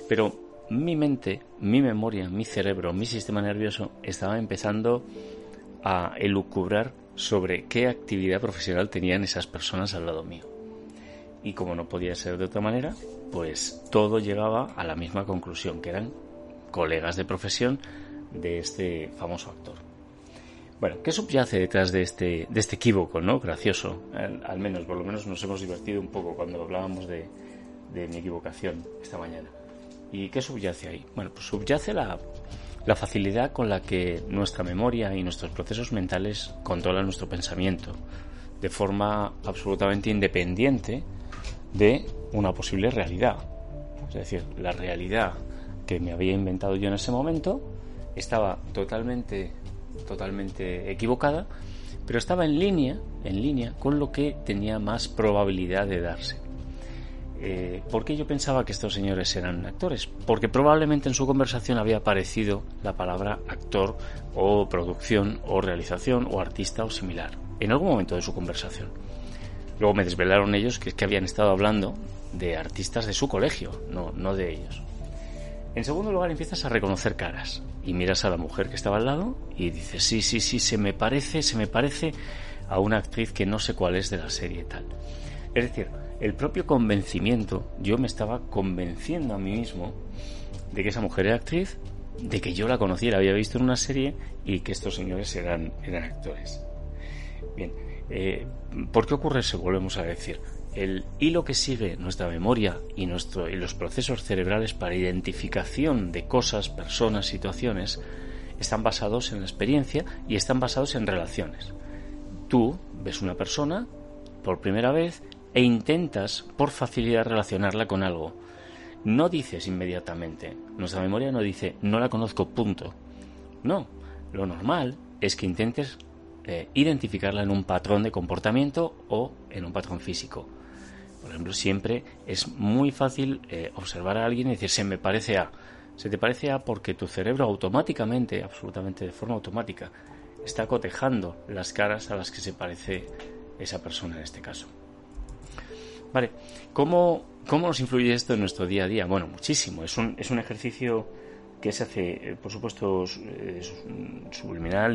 Pero mi mente, mi memoria, mi cerebro, mi sistema nervioso estaba empezando a elucubrar sobre qué actividad profesional tenían esas personas al lado mío. Y como no podía ser de otra manera, pues todo llegaba a la misma conclusión, que eran colegas de profesión de este famoso actor. Bueno, ¿qué subyace detrás de este, de este equívoco, no? Gracioso, al, menos, por lo menos nos hemos divertido un poco cuando hablábamos de, de mi equivocación esta mañana. ¿Y qué subyace ahí? Bueno, pues subyace la, la facilidad con la que nuestra memoria y nuestros procesos mentales controlan nuestro pensamiento de forma absolutamente independiente de una posible realidad. Es decir, la realidad que me había inventado yo en ese momento estaba totalmente, totalmente equivocada, pero estaba en línea, en línea con lo que tenía más probabilidad de darse. Eh, ¿Por qué yo pensaba que estos señores eran actores? Porque probablemente en su conversación había aparecido la palabra actor o producción o realización o artista o similar en algún momento de su conversación. Luego me desvelaron ellos que es que habían estado hablando de artistas de su colegio, no, no de ellos. En segundo lugar, empiezas a reconocer caras y miras a la mujer que estaba al lado y dices, sí, sí, sí, se me parece, se me parece a una actriz que no sé cuál es de la serie tal. Es decir, el propio convencimiento, yo me estaba convenciendo a mí mismo de que esa mujer era actriz, de que yo la conocía, la había visto en una serie y que estos señores eran, eran actores. Bien, eh, ¿por qué ocurre eso? Volvemos a decir. El hilo que sigue nuestra memoria y, nuestro, y los procesos cerebrales para identificación de cosas, personas, situaciones, están basados en la experiencia y están basados en relaciones. Tú ves una persona por primera vez e intentas por facilidad relacionarla con algo. No dices inmediatamente, nuestra memoria no dice no la conozco, punto. No, lo normal es que intentes eh, identificarla en un patrón de comportamiento o en un patrón físico. Por ejemplo, siempre es muy fácil eh, observar a alguien y decir, se me parece a. Se te parece a porque tu cerebro automáticamente, absolutamente de forma automática, está cotejando las caras a las que se parece esa persona en este caso. Vale, ¿cómo, cómo nos influye esto en nuestro día a día? Bueno, muchísimo. Es un, es un ejercicio que se hace, eh, por supuesto, subliminal,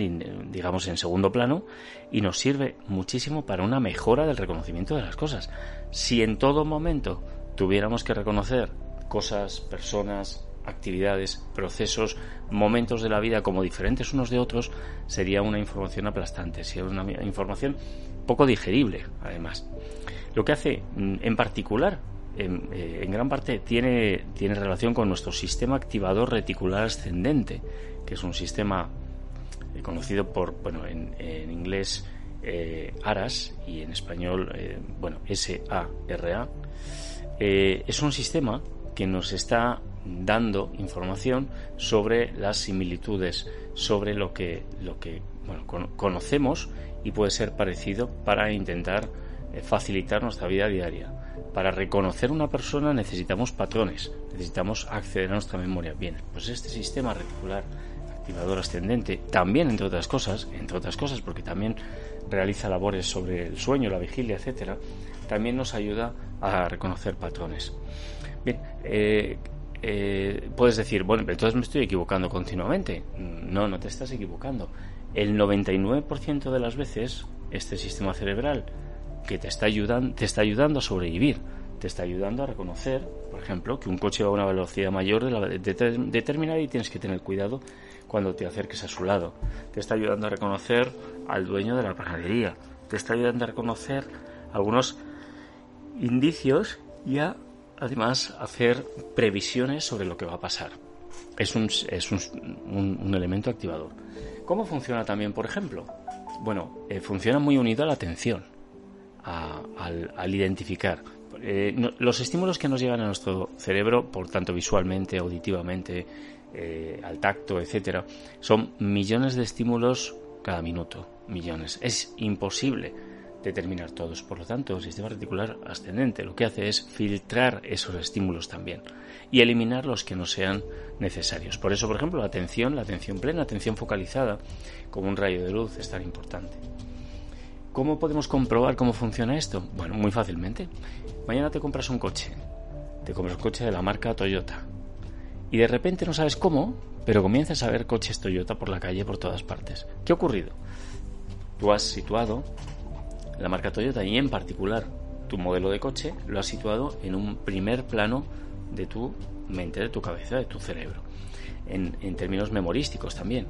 digamos, en segundo plano, y nos sirve muchísimo para una mejora del reconocimiento de las cosas. Si en todo momento tuviéramos que reconocer cosas, personas, actividades, procesos, momentos de la vida como diferentes unos de otros, sería una información aplastante, sería una información poco digerible, además. Lo que hace, mm, en particular, eh, en, gran parte tiene, tiene relación con nuestro sistema activador reticular ascendente, que es un sistema eh, conocido por, bueno, en, inglés eh, ARAS y en español, bueno, S-A-R-A. es un sistema que nos está dando información sobre las similitudes, sobre lo que, lo que bueno, conocemos y puede ser parecido para intentar facilitar nuestra vida diaria. Para reconocer una persona necesitamos patrones, necesitamos acceder a nuestra memoria. Bien, pues este sistema reticular activador ascendente, también entre otras cosas, entre otras cosas porque también realiza labores sobre el sueño, la vigilia, etcétera, también nos ayuda a reconocer patrones. Bien, eh, eh, puedes decir, bueno, pero entonces me estoy equivocando continuamente. No, no te estás equivocando. El 99% de las veces este sistema cerebral que te está, ayudando, te está ayudando a sobrevivir, te está ayudando a reconocer, por ejemplo, que un coche va a una velocidad mayor de la determinada y tienes que tener cuidado cuando te acerques a su lado. Te está ayudando a reconocer al dueño de la panadería. Te está ayudando a reconocer algunos indicios y a, además, hacer previsiones sobre lo que va a pasar. Es un, es un, un, elemento activador. ¿Cómo funciona también, por ejemplo? Bueno, eh, funciona muy unido a la atención al, identificar. Eh, los estímulos que nos llegan a nuestro cerebro, por tanto visualmente, auditivamente, eh, al tacto, etcétera, son millones de estímulos cada minuto, millones. Es imposible determinar todos. Por lo tanto, el sistema reticular ascendente lo que hace es filtrar esos estímulos también y eliminar los que no sean necesarios. Por eso, por ejemplo, la atención, la atención plena, atención focalizada, como un rayo de luz, es tan importante. ¿Cómo podemos comprobar cómo funciona esto? Bueno, muy fácilmente. Mañana te compras un coche. Te compras un coche de la marca Toyota. Y de repente no sabes cómo, pero comienzas a ver coches Toyota por la calle por todas partes. ¿Qué ha ocurrido? Tú has situado la marca Toyota y en particular tu modelo de coche lo has situado en un primer plano de tu mente, de tu cabeza, de tu cerebro. en, en términos memorísticos también.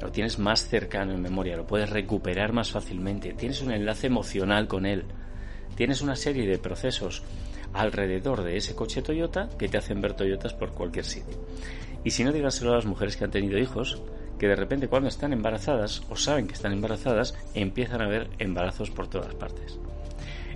Lo tienes más cercano en memoria, lo puedes recuperar más fácilmente, tienes un enlace emocional con él, tienes una serie de procesos alrededor de ese coche Toyota que te hacen ver Toyotas por cualquier sitio. Y si no, dígaselo a las mujeres que han tenido hijos, que de repente cuando están embarazadas o saben que están embarazadas, empiezan a ver embarazos por todas partes.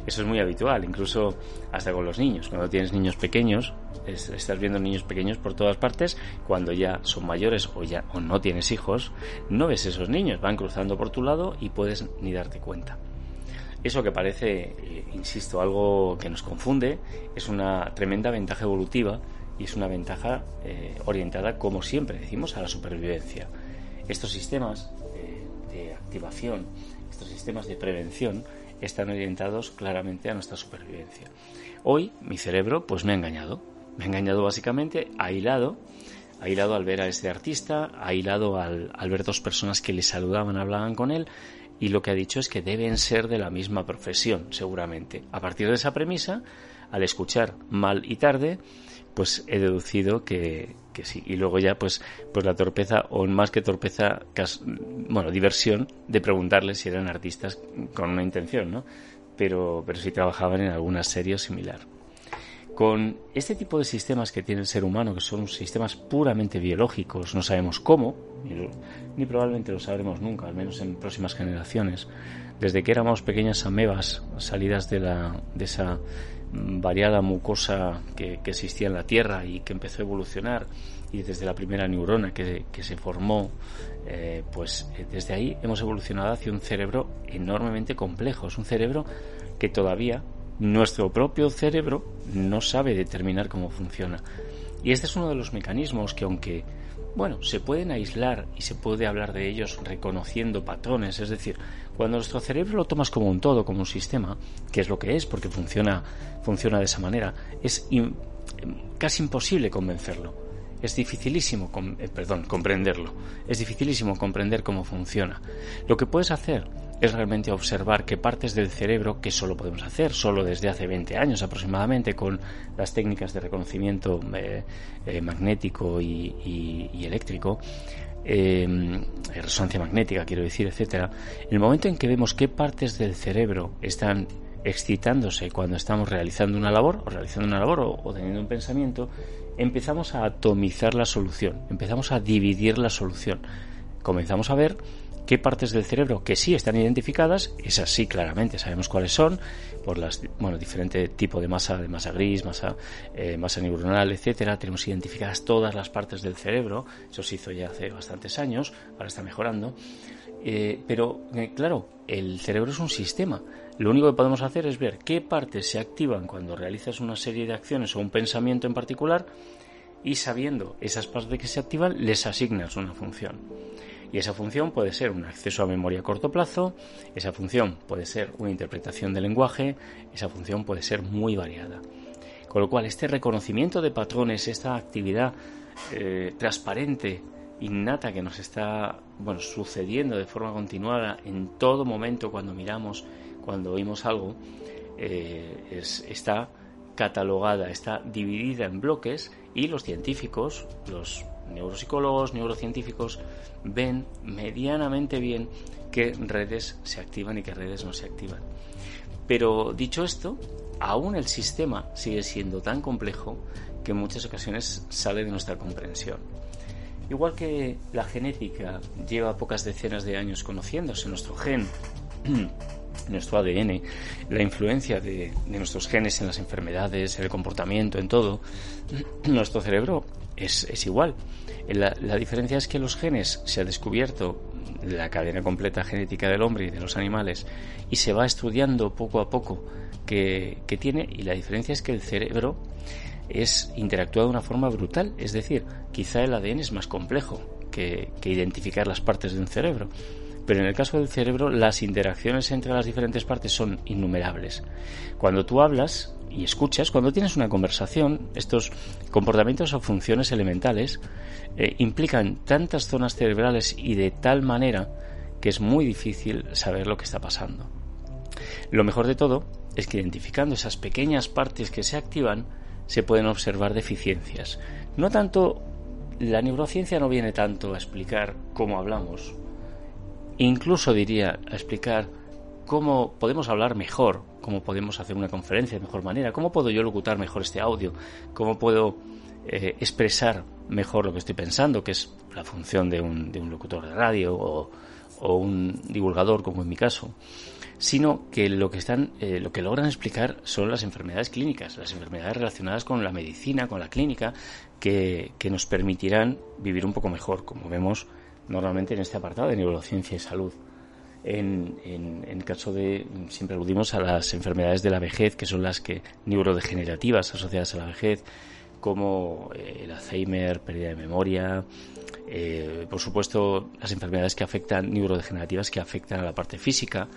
Eso es muy habitual, incluso hasta con los niños. Cuando tienes niños pequeños, estás viendo niños pequeños por todas partes, cuando ya son mayores o ya o no tienes hijos, no ves esos niños, van cruzando por tu lado y puedes ni darte cuenta. Eso que parece, eh, insisto, algo que nos confunde, es una tremenda ventaja evolutiva y es una ventaja eh, orientada, como siempre decimos, a la supervivencia. Estos sistemas eh, de activación, estos sistemas de prevención, están orientados claramente a nuestra supervivencia. Hoy mi cerebro pues me ha engañado. Me ha engañado básicamente, ha hilado, ha hilado al ver a este artista, ha hilado al, al ver dos personas que le saludaban, hablaban con él, y lo que ha dicho es que deben ser de la misma profesión, seguramente. A partir de esa premisa, al escuchar mal y tarde, pues he deducido que, que sí. Y luego ya, pues, pues la torpeza, o más que torpeza, bueno, diversión de preguntarles si eran artistas con una intención, ¿no? Pero, pero si trabajaban en alguna serie similar. Con este tipo de sistemas que tiene el ser humano, que son sistemas puramente biológicos, no sabemos cómo, ni, ni probablemente lo sabremos nunca, al menos en próximas generaciones, desde que éramos pequeñas amebas salidas de, la, de esa variada mucosa que, existía en la Tierra y que empezó a evolucionar y desde la primera neurona que, se formó, eh, pues eh, desde ahí hemos evolucionado hacia un cerebro enormemente complejo. Es un cerebro que todavía nuestro propio cerebro no sabe determinar cómo funciona. Y este es uno de los mecanismos que aunque bueno, se pueden aislar y se puede hablar de ellos reconociendo patrones, es decir, cuando nuestro cerebro lo tomas como un todo, como un sistema, que es lo que es, porque funciona, funciona de esa manera, es casi imposible convencerlo. Es dificilísimo, eh, perdón, comprenderlo. Es dificilísimo comprender cómo funciona. Lo que puedes hacer es realmente observar qué partes del cerebro, que solo podemos hacer, solo desde hace 20 años aproximadamente, con las técnicas de reconocimiento eh, eh, magnético y, eléctrico, eh, resonancia magnética, quiero decir, etcétera, en el momento en que vemos qué partes del cerebro están excitándose cuando estamos realizando una labor, o realizando una labor, o teniendo un pensamiento, empezamos a atomizar la solución, empezamos a dividir la solución. Comenzamos a ver qué partes del cerebro que sí están identificadas, esas sí claramente sabemos cuáles son, por las bueno diferente tipo de masa, de masa gris, masa, eh, masa neuronal, etcétera, tenemos identificadas todas las partes del cerebro, eso se hizo ya hace bastantes años, ahora está mejorando, eh, pero eh, claro, el cerebro es un sistema. Lo único que podemos hacer es ver qué partes se activan cuando realizas una serie de acciones o un pensamiento en particular y sabiendo esas partes que se activan les asignas una función. Y esa función puede ser un acceso a memoria a corto plazo, esa función puede ser una interpretación del lenguaje, esa función puede ser muy variada. Con lo cual, este reconocimiento de patrones, esta actividad eh, transparente, innata que nos está bueno, sucediendo de forma continuada en todo momento cuando miramos, cuando oímos algo, eh, está catalogada, está dividida en bloques y los científicos, los neuropsicólogos, neurocientíficos ven medianamente bien qué redes se activan y qué redes no se activan. Pero dicho esto, aún el sistema sigue siendo tan complejo que en muchas ocasiones sale de nuestra comprensión. Igual que la genética lleva pocas decenas de años conociéndose, nuestro gen, nuestro ADN, la influencia de, de, nuestros genes en las enfermedades, en el comportamiento, en todo, nuestro cerebro es, es igual. La, la, diferencia es que los genes se ha descubierto la cadena completa genética del hombre y de los animales y se va estudiando poco a poco que, que tiene y la diferencia es que el cerebro es interactúa de una forma brutal, es decir, quizá el ADN es más complejo que, que identificar las partes de un cerebro. Pero en el caso del cerebro, las interacciones entre las diferentes partes son innumerables. Cuando tú hablas, y escuchas, cuando tienes una conversación, estos comportamientos o funciones elementales eh, implican tantas zonas cerebrales y de tal manera que es muy difícil saber lo que está pasando. Lo mejor de todo es que identificando esas pequeñas partes que se activan, se pueden observar deficiencias. No tanto la neurociencia no viene tanto a explicar cómo hablamos, incluso diría a explicar cómo podemos hablar mejor, cómo podemos hacer una conferencia de mejor manera, cómo puedo yo locutar mejor este audio, cómo puedo eh, expresar mejor lo que estoy pensando, que es la función de un, de un locutor de radio o, un divulgador, como en mi caso, sino que lo que están, eh, lo que logran explicar son las enfermedades clínicas, las enfermedades relacionadas con la medicina, con la clínica, que, que nos permitirán vivir un poco mejor, como vemos normalmente en este apartado de neurociencia y salud. En, en, en, caso de, siempre aludimos a las enfermedades de la vejez, que son las que neurodegenerativas asociadas a la vejez, como eh, el Alzheimer, pérdida de memoria, eh, por supuesto las enfermedades que afectan neurodegenerativas que afectan a la parte física,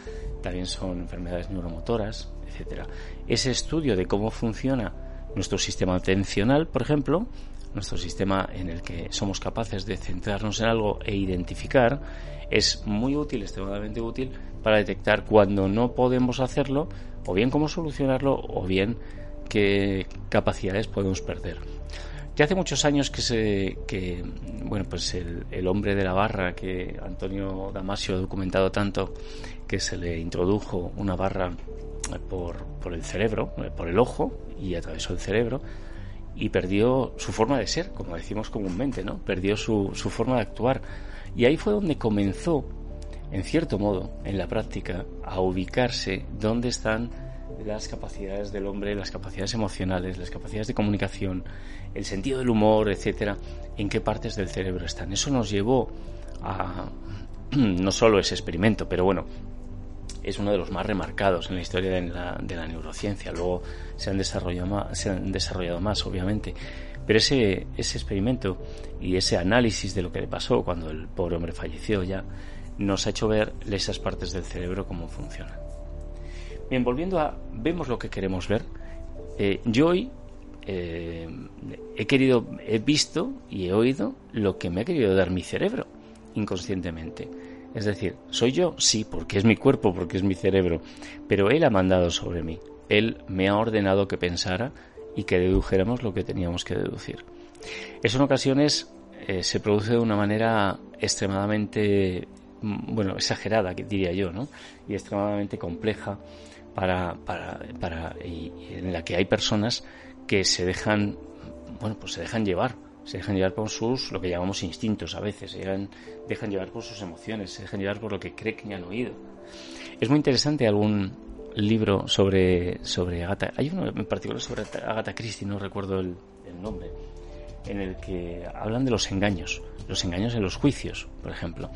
también son enfermedades neuromotoras, etcétera. Ese estudio de cómo funciona nuestro sistema atencional, por ejemplo, nuestro sistema en el que somos capaces de centrarnos en algo e identificar, es muy útil, extremadamente útil, para detectar cuando no podemos hacerlo, o bien cómo solucionarlo, o bien qué capacidades podemos perder. Ya hace muchos años que se que bueno pues el, hombre de la barra que Antonio Damasio ha documentado tanto que se le introdujo una barra por, por el cerebro, por el ojo y atravesó el cerebro y perdió su forma de ser, como decimos comúnmente, ¿no? Perdió su, su forma de actuar. Y ahí fue donde comenzó, en cierto modo, en la práctica, a ubicarse dónde están las capacidades del hombre, las capacidades emocionales, las capacidades de comunicación, el sentido del humor, etcétera, en qué partes del cerebro están. Eso nos llevó a no solo ese experimento, pero bueno, es uno de los más remarcados en la historia de la, neurociencia. Luego se han, desarrollado se han desarrollado más, obviamente. Pero ese, ese experimento y ese análisis de lo que le pasó cuando el pobre hombre falleció ya, nos ha hecho ver esas partes del cerebro cómo funcionan. Bien, volviendo a vemos lo que queremos ver. Eh, yo hoy eh, he querido, he visto y he oído lo que me ha querido dar mi cerebro inconscientemente. Es decir, ¿soy yo? Sí, porque es mi cuerpo, porque es mi cerebro, pero Él ha mandado sobre mí. Él me ha ordenado que pensara y que dedujéramos lo que teníamos que deducir. Eso en ocasiones eh, se produce de una manera extremadamente, mm, bueno, exagerada, diría yo, ¿no? Y extremadamente compleja para, para, para y en la que hay personas que se dejan, bueno, pues se dejan llevar, se dejan llevar por sus, lo que llamamos instintos a veces, se dejan, dejan llevar por sus emociones, se dejan llevar por lo que creen que han oído. Es muy interesante algún libro sobre, sobre Agatha, hay uno en particular sobre Agatha Christie, no recuerdo el, nombre, en el que hablan de los engaños, los engaños en los juicios, por ejemplo.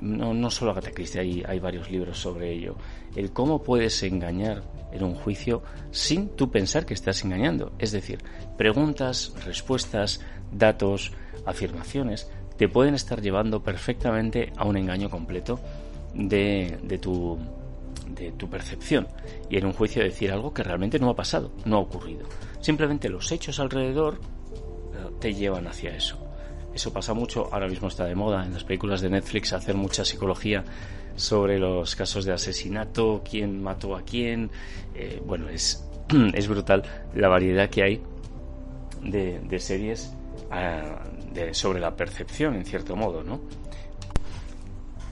No, solo Agatha Christie, hay, hay, varios libros sobre ello. El cómo puedes engañar en un juicio sin tú pensar que estás engañando. Es decir, preguntas, respuestas, datos, afirmaciones te pueden estar llevando perfectamente a un engaño completo de, de tu tu percepción y en un juicio decir algo que realmente no ha pasado, no ha ocurrido. Simplemente los hechos alrededor te llevan hacia eso. Eso pasa mucho, ahora mismo está de moda en las películas de Netflix hacer mucha psicología sobre los casos de asesinato, quién mató a quién. Eh, bueno, es, es brutal la variedad que hay de, series de, sobre la percepción, en cierto modo, ¿no?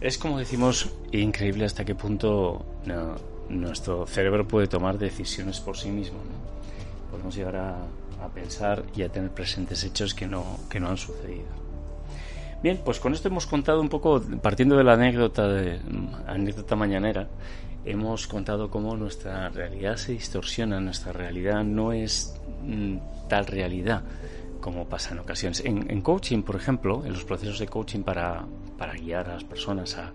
Es como decimos, increíble hasta qué punto nuestro cerebro puede tomar decisiones por sí mismo. Podemos llegar a, a pensar y a tener presentes hechos que no, que no han sucedido. Bien, pues con esto hemos contado un poco, partiendo de la anécdota, de, anécdota mañanera, hemos contado cómo nuestra realidad se distorsiona, nuestra realidad no es mm, tal realidad como pasa en ocasiones. En, coaching, por ejemplo, en los procesos de coaching para, para guiar a las personas a,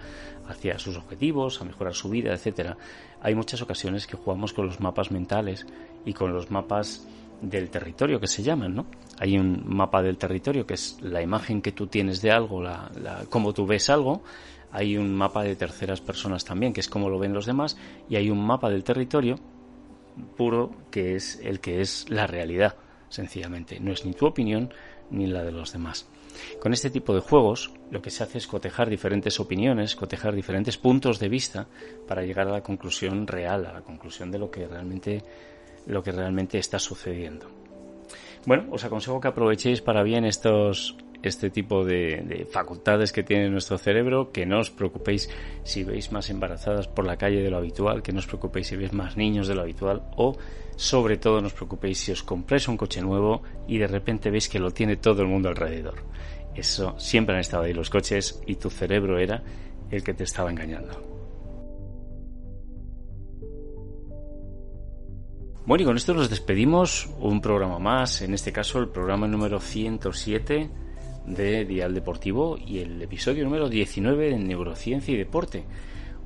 hacia sus objetivos, a mejorar su vida, etcétera, hay muchas ocasiones que jugamos con los mapas mentales y con los mapas del territorio que se llaman, ¿no? Hay un mapa del territorio que es la imagen que tú tienes de algo, la, la, cómo tú ves algo. Hay un mapa de terceras personas también, que es cómo lo ven los demás. Y hay un mapa del territorio puro, que es el que es la realidad, sencillamente. No es ni tu opinión ni la de los demás. Con este tipo de juegos, lo que se hace es cotejar diferentes opiniones, cotejar diferentes puntos de vista para llegar a la conclusión real, a la conclusión de lo que realmente lo que realmente está sucediendo. Bueno, os aconsejo que aprovechéis para bien estos este tipo de, facultades que tiene nuestro cerebro, que no os preocupéis si veis más embarazadas por la calle de lo habitual, que no os preocupéis si veis más niños de lo habitual o sobre todo no os preocupéis si os compráis un coche nuevo y de repente veis que lo tiene todo el mundo alrededor. Eso siempre han estado ahí los coches y tu cerebro era el que te estaba engañando. Bueno, y con esto nos despedimos. Un programa más, en este caso el programa número 107 de Dial Deportivo y el episodio número 19 de Neurociencia y Deporte.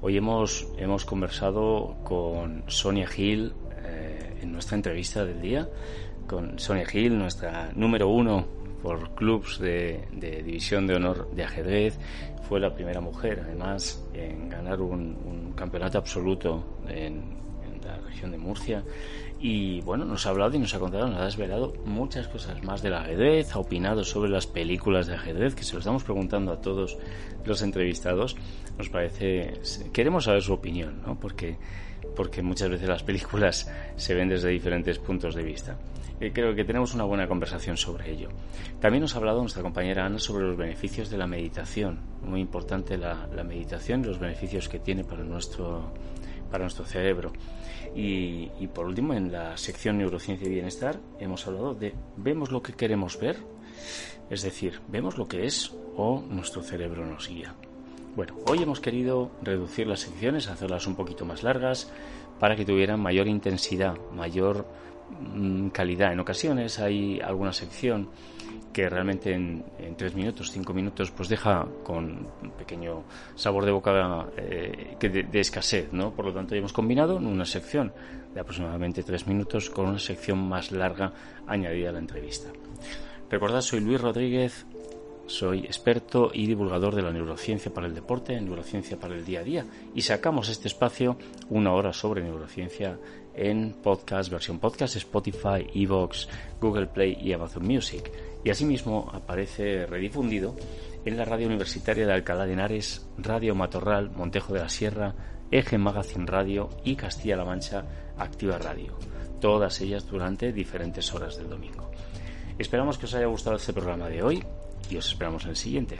Hoy hemos, hemos conversado con Sonia Gil eh, en nuestra entrevista del día, con Sonia Gil, nuestra número uno por clubs de, división de honor de ajedrez. Fue la primera mujer, además, en ganar un, campeonato absoluto en la región de Murcia y bueno, nos ha hablado y nos ha contado, nos ha desvelado muchas cosas más del ajedrez, ha opinado sobre las películas de ajedrez, que se lo estamos preguntando a todos los entrevistados. Nos parece, queremos saber su opinión, ¿no? Porque, porque muchas veces las películas se ven desde diferentes puntos de vista. Y creo que tenemos una buena conversación sobre ello. También nos ha hablado nuestra compañera Ana sobre los beneficios de la meditación. Muy importante la, la meditación y los beneficios que tiene para nuestro, para nuestro cerebro. Y, por último, en la sección Neurociencia y Bienestar hemos hablado de vemos lo que queremos ver, es decir, vemos lo que es o nuestro cerebro nos guía. Bueno, hoy hemos querido reducir las secciones, hacerlas un poquito más largas para que tuvieran mayor intensidad, mayor calidad. En ocasiones hay alguna sección que realmente en, tres minutos, cinco minutos, pues deja con un pequeño sabor de boca eh, de, escasez, ¿no? Por lo tanto, hemos combinado en una sección de aproximadamente tres minutos con una sección más larga añadida a la entrevista. Recordad, soy Luis Rodríguez, soy experto y divulgador de la neurociencia para el deporte, neurociencia para el día a día, y sacamos este espacio, una hora sobre neurociencia, en podcast, versión podcast, Spotify, Evox, Google Play y Amazon Music y asimismo aparece redifundido en la radio universitaria de Alcalá de Henares, Radio Matorral, Montejo de la Sierra, Eje Magazine Radio y Castilla-La Mancha Activa Radio, todas ellas durante diferentes horas del domingo. Esperamos que os haya gustado este programa de hoy y os esperamos en el siguiente.